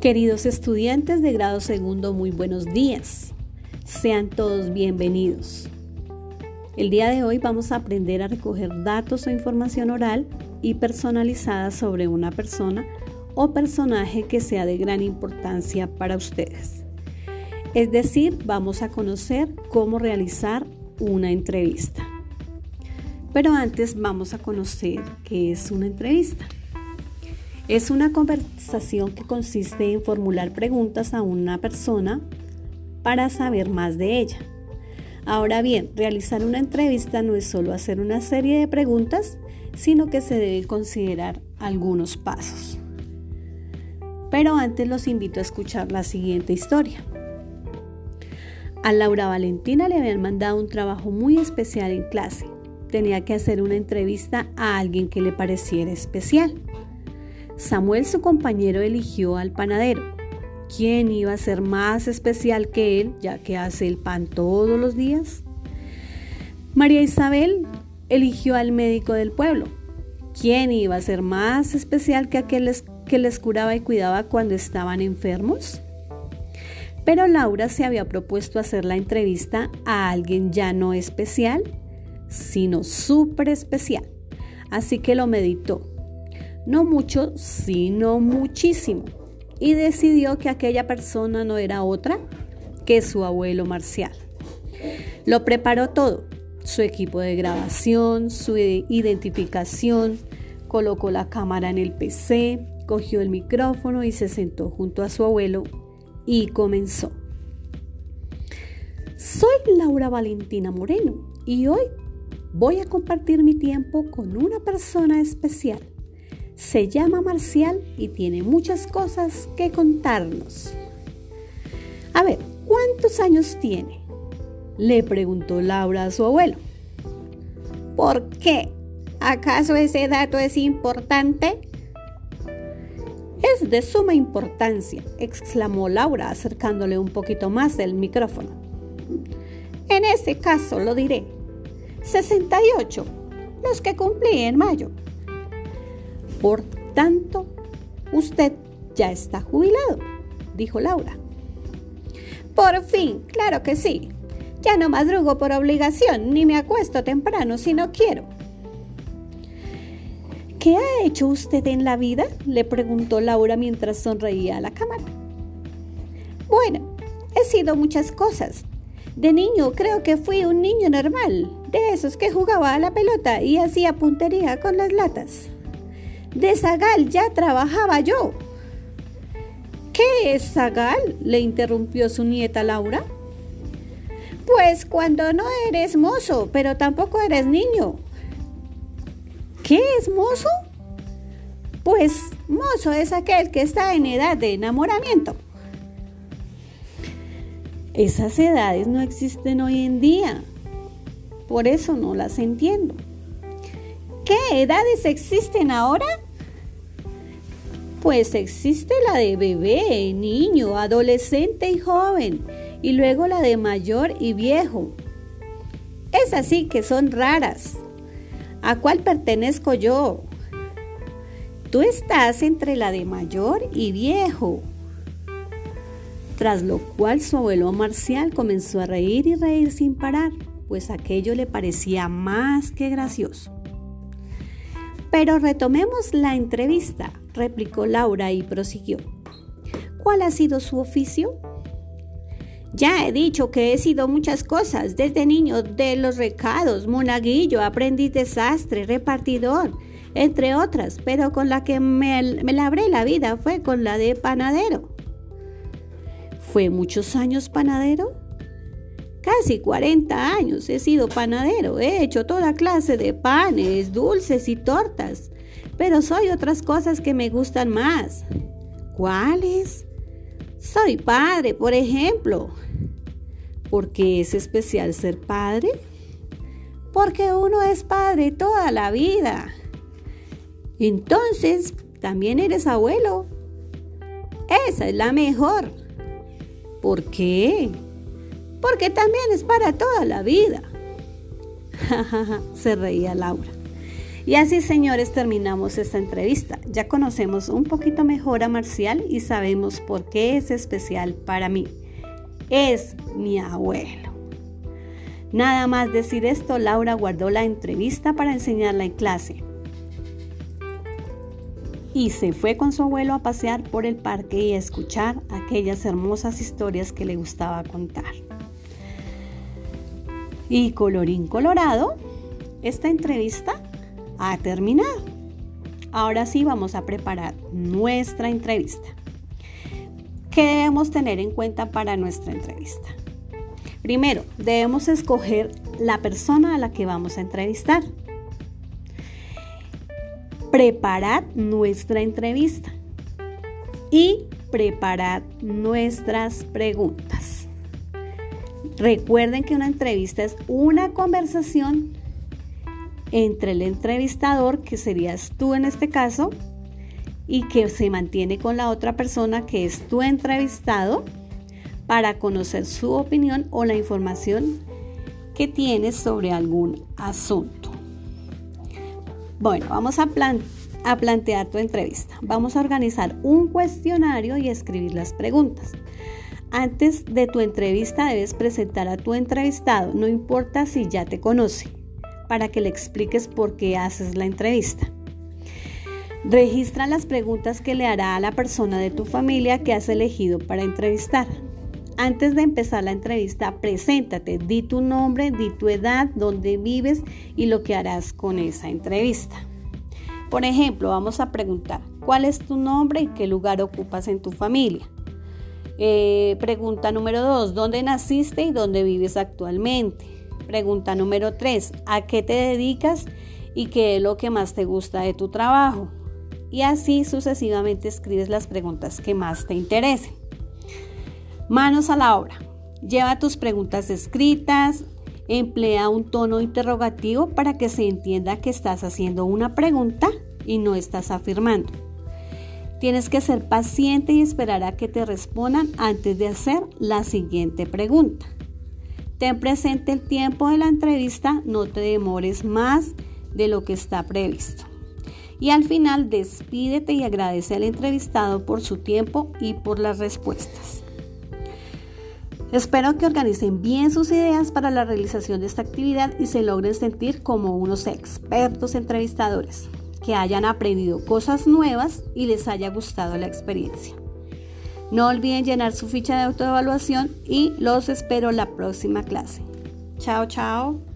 Queridos estudiantes de grado segundo, muy buenos días. Sean todos bienvenidos. El día de hoy vamos a aprender a recoger datos o información oral y personalizada sobre una persona o personaje que sea de gran importancia para ustedes. Es decir, vamos a conocer cómo realizar una entrevista. Pero antes vamos a conocer qué es una entrevista. Es una conversación que consiste en formular preguntas a una persona para saber más de ella. Ahora bien, realizar una entrevista no es solo hacer una serie de preguntas, sino que se debe considerar algunos pasos. Pero antes los invito a escuchar la siguiente historia. A Laura Valentina le habían mandado un trabajo muy especial en clase. Tenía que hacer una entrevista a alguien que le pareciera especial. Samuel, su compañero, eligió al panadero. ¿Quién iba a ser más especial que él, ya que hace el pan todos los días? María Isabel eligió al médico del pueblo. ¿Quién iba a ser más especial que aquel que les curaba y cuidaba cuando estaban enfermos? Pero Laura se había propuesto hacer la entrevista a alguien ya no especial, sino súper especial. Así que lo meditó no mucho, sino muchísimo, y decidió que aquella persona no era otra que su abuelo Marcial. Lo preparó todo, su equipo de grabación, su identificación, colocó la cámara en el PC, cogió el micrófono y se sentó junto a su abuelo y comenzó. Soy Laura Valentina Moreno y hoy voy a compartir mi tiempo con una persona especial se llama Marcial y tiene muchas cosas que contarnos. A ver, ¿cuántos años tiene? Le preguntó Laura a su abuelo. ¿Por qué? ¿Acaso ese dato es importante? Es de suma importancia, exclamó Laura acercándole un poquito más el micrófono. En ese caso lo diré. 68, los que cumplí en mayo. Por tanto, usted ya está jubilado, dijo Laura. Por fin, claro que sí. Ya no madrugo por obligación, ni me acuesto temprano si no quiero. ¿Qué ha hecho usted en la vida? le preguntó Laura mientras sonreía a la cámara. Bueno, he sido muchas cosas. De niño creo que fui un niño normal, de esos que jugaba a la pelota y hacía puntería con las latas. De Zagal ya trabajaba yo. ¿Qué es Zagal? le interrumpió su nieta Laura. Pues cuando no eres mozo, pero tampoco eres niño. ¿Qué es mozo? Pues mozo es aquel que está en edad de enamoramiento. Esas edades no existen hoy en día. Por eso no las entiendo. ¿Qué edades existen ahora? Pues existe la de bebé, niño, adolescente y joven, y luego la de mayor y viejo. Es así que son raras. ¿A cuál pertenezco yo? Tú estás entre la de mayor y viejo. Tras lo cual su abuelo Marcial comenzó a reír y reír sin parar, pues aquello le parecía más que gracioso. Pero retomemos la entrevista, replicó Laura y prosiguió. ¿Cuál ha sido su oficio? Ya he dicho que he sido muchas cosas, desde niño de los recados, monaguillo, aprendiz desastre, repartidor, entre otras, pero con la que me, me labré la vida fue con la de panadero. ¿Fue muchos años panadero? Casi 40 años he sido panadero, he hecho toda clase de panes, dulces y tortas, pero soy otras cosas que me gustan más. ¿Cuáles? Soy padre, por ejemplo. ¿Por qué es especial ser padre? Porque uno es padre toda la vida. Entonces, también eres abuelo. Esa es la mejor. ¿Por qué? Porque también es para toda la vida. Se reía Laura. Y así, señores, terminamos esta entrevista. Ya conocemos un poquito mejor a Marcial y sabemos por qué es especial para mí. Es mi abuelo. Nada más decir esto, Laura guardó la entrevista para enseñarla en clase. Y se fue con su abuelo a pasear por el parque y a escuchar aquellas hermosas historias que le gustaba contar. Y colorín colorado, esta entrevista ha terminado. Ahora sí vamos a preparar nuestra entrevista. ¿Qué debemos tener en cuenta para nuestra entrevista? Primero, debemos escoger la persona a la que vamos a entrevistar. Preparar nuestra entrevista y preparar nuestras preguntas. Recuerden que una entrevista es una conversación entre el entrevistador, que serías tú en este caso, y que se mantiene con la otra persona que es tu entrevistado para conocer su opinión o la información que tienes sobre algún asunto. Bueno, vamos a, a plantear tu entrevista. Vamos a organizar un cuestionario y escribir las preguntas. Antes de tu entrevista debes presentar a tu entrevistado, no importa si ya te conoce para que le expliques por qué haces la entrevista. Registra las preguntas que le hará a la persona de tu familia que has elegido para entrevistar. Antes de empezar la entrevista, preséntate, di tu nombre, di tu edad, dónde vives y lo que harás con esa entrevista. Por ejemplo, vamos a preguntar, ¿cuál es tu nombre y qué lugar ocupas en tu familia? Eh, pregunta número dos, ¿dónde naciste y dónde vives actualmente? Pregunta número 3. ¿A qué te dedicas y qué es lo que más te gusta de tu trabajo? Y así sucesivamente escribes las preguntas que más te interesen. Manos a la obra. Lleva tus preguntas escritas, emplea un tono interrogativo para que se entienda que estás haciendo una pregunta y no estás afirmando. Tienes que ser paciente y esperar a que te respondan antes de hacer la siguiente pregunta. Ten presente el tiempo de la entrevista, no te demores más de lo que está previsto. Y al final despídete y agradece al entrevistado por su tiempo y por las respuestas. Espero que organicen bien sus ideas para la realización de esta actividad y se logren sentir como unos expertos entrevistadores, que hayan aprendido cosas nuevas y les haya gustado la experiencia. No olviden llenar su ficha de autoevaluación y los espero la próxima clase. Chao, chao.